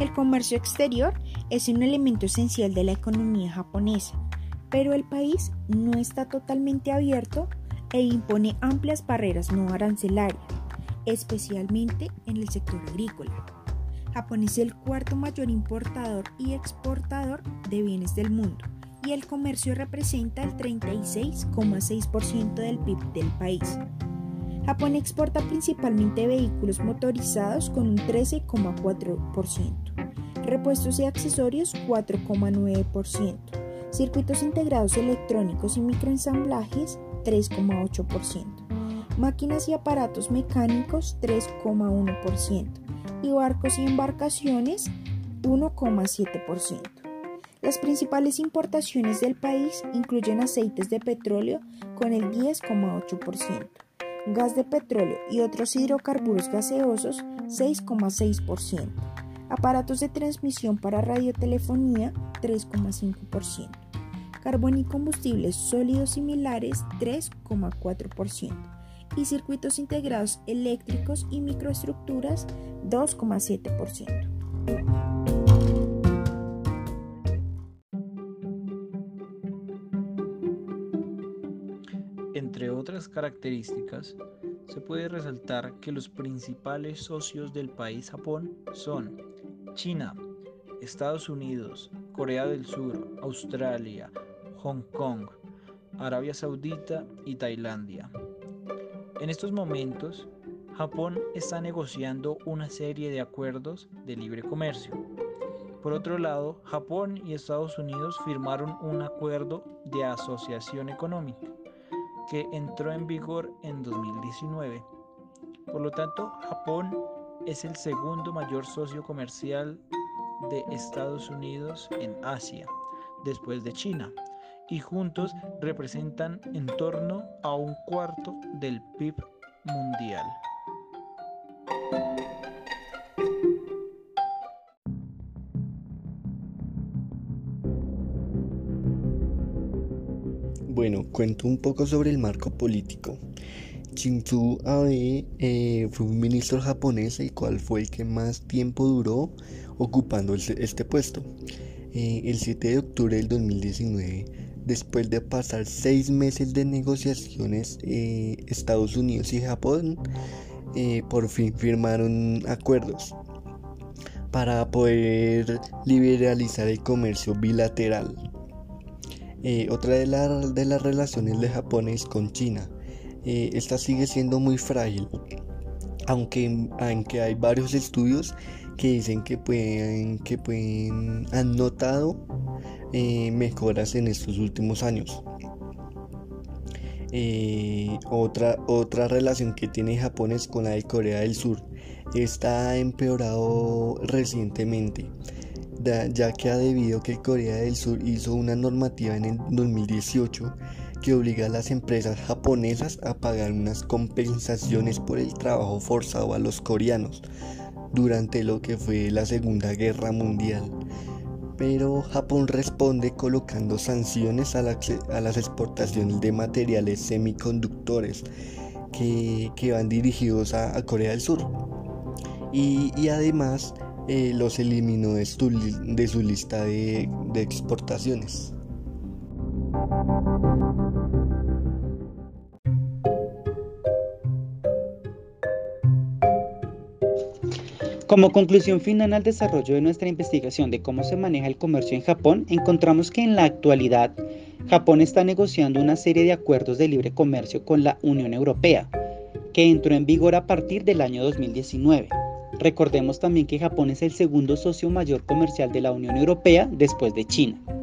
El comercio exterior es un elemento esencial de la economía japonesa, pero el país no está totalmente abierto e impone amplias barreras no arancelarias, especialmente en el sector agrícola. Japón es el cuarto mayor importador y exportador de bienes del mundo y el comercio representa el 36,6% del PIB del país. Japón exporta principalmente vehículos motorizados con un 13,4%, repuestos y accesorios 4,9%, circuitos integrados electrónicos y microensamblajes 3,8%, máquinas y aparatos mecánicos 3,1% y barcos y embarcaciones 1,7%. Las principales importaciones del país incluyen aceites de petróleo con el 10,8%, gas de petróleo y otros hidrocarburos gaseosos 6,6%, aparatos de transmisión para radiotelefonía 3,5%, carbón y combustibles sólidos similares 3,4% y circuitos integrados eléctricos y microestructuras 2,7%. Entre otras características, se puede resaltar que los principales socios del país Japón son China, Estados Unidos, Corea del Sur, Australia, Hong Kong, Arabia Saudita y Tailandia. En estos momentos, Japón está negociando una serie de acuerdos de libre comercio. Por otro lado, Japón y Estados Unidos firmaron un acuerdo de asociación económica que entró en vigor en 2019. Por lo tanto, Japón es el segundo mayor socio comercial de Estados Unidos en Asia, después de China, y juntos representan en torno a un cuarto del PIB mundial. Bueno, cuento un poco sobre el marco político. Shinzo Abe eh, fue un ministro japonés el cual fue el que más tiempo duró ocupando este puesto. Eh, el 7 de octubre del 2019, después de pasar seis meses de negociaciones, eh, Estados Unidos y Japón por fin firmaron acuerdos para poder liberalizar el comercio bilateral. Eh, otra de, de, las relaciones de Japón es con China. Eh, esta sigue siendo muy frágil, aunque, aunque hay varios estudios que dicen que pueden, que pueden han notado eh, mejoras en estos últimos años. otra, otra relación que tiene Japón es con la de Corea del Sur. Está ha empeorado recientemente ya que ha debido que Corea del Sur hizo una normativa en el 2018 que obliga a las empresas japonesas a pagar unas compensaciones por el trabajo forzado a los coreanos durante lo que fue la Segunda Guerra Mundial. Pero Japón responde colocando sanciones a, las exportaciones de materiales semiconductores que, van dirigidos a, Corea del Sur. y además eh, los eliminó de su, lista de exportaciones. Como conclusión final al desarrollo de nuestra investigación de cómo se maneja el comercio en Japón, encontramos que en la actualidad Japón está negociando una serie de acuerdos de libre comercio con la Unión Europea, que entró en vigor a partir del año 2019. Recordemos también que Japón es el segundo socio mayor comercial de la Unión Europea después de China.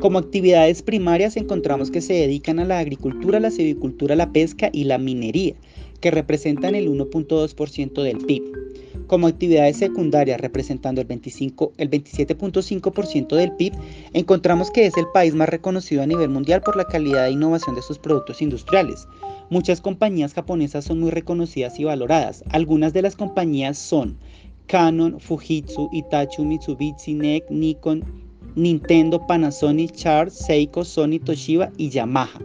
Como actividades primarias encontramos que se dedican a la agricultura, la silvicultura, la pesca y la minería, que representan el 1.2% del PIB. Como actividades secundarias representando el, 25, el 27.5% del PIB, encontramos que es el país más reconocido a nivel mundial por la calidad e innovación de sus productos industriales, Muchas compañías japonesas son muy reconocidas y valoradas. Algunas de las compañías son Canon, Fujitsu, Itachi, Mitsubishi, NEC, Nikon, Nintendo, Panasonic, Charles, Seiko, Sony, Toshiba y Yamaha.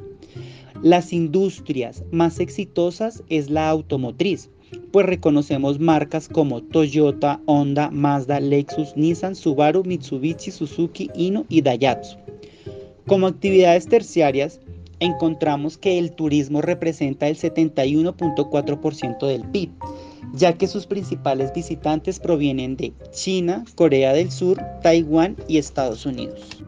Las industrias más exitosas es la automotriz, pues reconocemos marcas como Toyota, Honda, Mazda, Lexus, Nissan, Subaru, Mitsubishi, Suzuki, Ino y Daihatsu. Como actividades terciarias, encontramos que el turismo representa el 71.4% del PIB, ya que sus principales visitantes provienen de China, Corea del Sur, Taiwán y Estados Unidos.